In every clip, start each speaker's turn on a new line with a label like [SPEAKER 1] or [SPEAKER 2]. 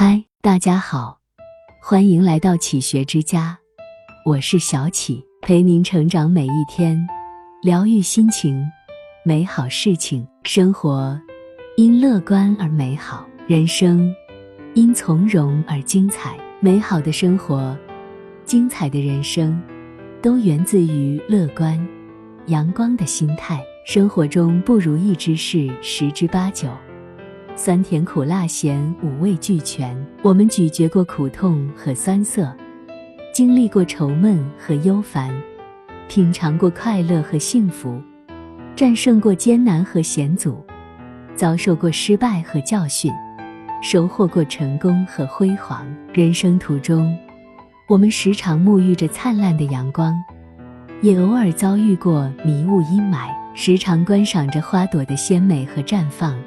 [SPEAKER 1] 嗨，大家好，欢迎来到启学之家，我是小启，陪您成长每一天，疗愈心情，美好事情。生活因乐观而美好，人生因从容而精彩。美好的生活，精彩的人生，都源自于乐观、阳光的心态。生活中不如意之事十之八九。酸甜苦辣咸五味俱全，我们咀嚼过苦痛和酸涩，经历过愁闷和忧烦，品尝过快乐和幸福，战胜过艰难和险阻，遭受过失败和教训，收获过成功和辉煌。人生途中，我们时常沐浴着灿烂的阳光，也偶尔遭遇过迷雾阴霾；时常观赏着花朵的鲜美和绽放。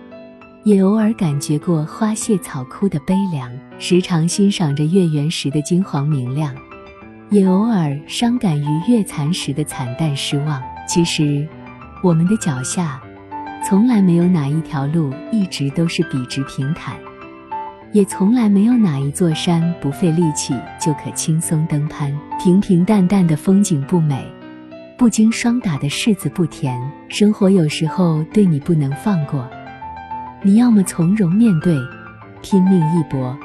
[SPEAKER 1] 也偶尔感觉过花谢草枯的悲凉，时常欣赏着月圆时的金黄明亮，也偶尔伤感于月残时的惨淡失望。其实，我们的脚下，从来没有哪一条路一直都是笔直平坦，也从来没有哪一座山不费力气就可轻松登攀。平平淡淡的风景不美，不经霜打的柿子不甜。生活有时候对你不能放过。你要么从容面对，拼命一搏；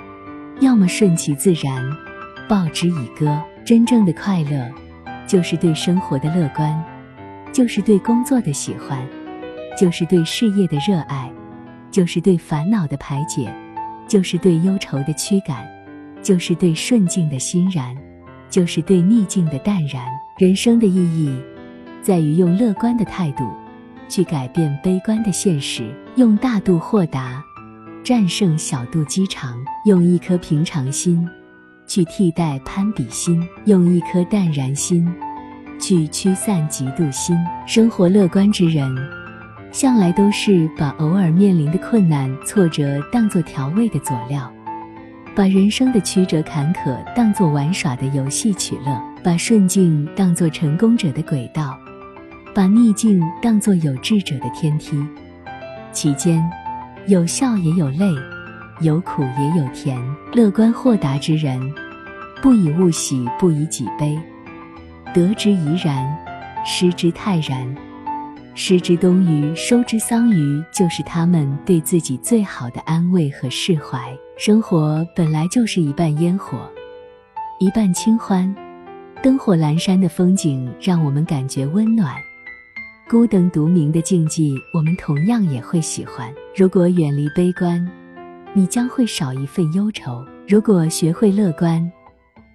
[SPEAKER 1] 要么顺其自然，报之以歌。真正的快乐，就是对生活的乐观，就是对工作的喜欢，就是对事业的热爱，就是对烦恼的排解，就是对忧愁的驱赶，就是对顺境的欣然，就是对逆境的淡然。人生的意义，在于用乐观的态度。去改变悲观的现实，用大度豁达战胜小肚鸡肠，用一颗平常心去替代攀比心，用一颗淡然心去驱散嫉妒心。生活乐观之人，向来都是把偶尔面临的困难、挫折当作调味的佐料，把人生的曲折坎坷当作玩耍的游戏取乐，把顺境当作成功者的轨道。把逆境当作有志者的天梯，其间有笑也有泪，有苦也有甜。乐观豁达之人，不以物喜，不以己悲，得之怡然，失之泰然。失之东隅，收之桑榆，就是他们对自己最好的安慰和释怀。生活本来就是一半烟火，一半清欢，灯火阑珊的风景让我们感觉温暖。孤灯独明的境界，我们同样也会喜欢。如果远离悲观，你将会少一份忧愁；如果学会乐观，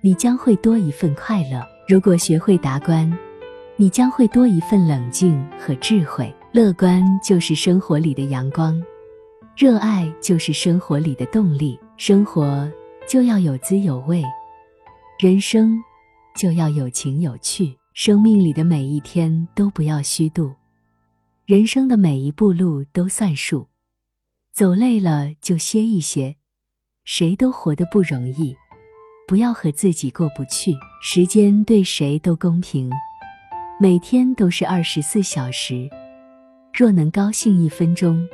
[SPEAKER 1] 你将会多一份快乐；如果学会达观，你将会多一份冷静和智慧。乐观就是生活里的阳光，热爱就是生活里的动力。生活就要有滋有味，人生就要有情有趣。生命里的每一天都不要虚度，人生的每一步路都算数，走累了就歇一歇。谁都活得不容易，不要和自己过不去。时间对谁都公平，每天都是二十四小时。若能高兴一分钟，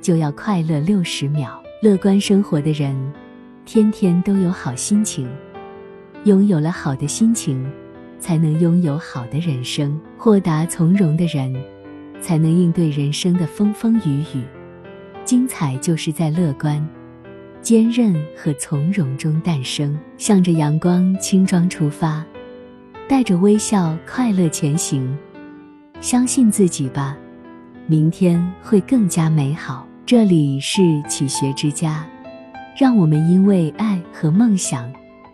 [SPEAKER 1] 就要快乐六十秒。乐观生活的人，天天都有好心情。拥有了好的心情。才能拥有好的人生。豁达从容的人，才能应对人生的风风雨雨。精彩就是在乐观、坚韧和从容中诞生。向着阳光轻装出发，带着微笑快乐前行。相信自己吧，明天会更加美好。这里是启学之家，让我们因为爱和梦想。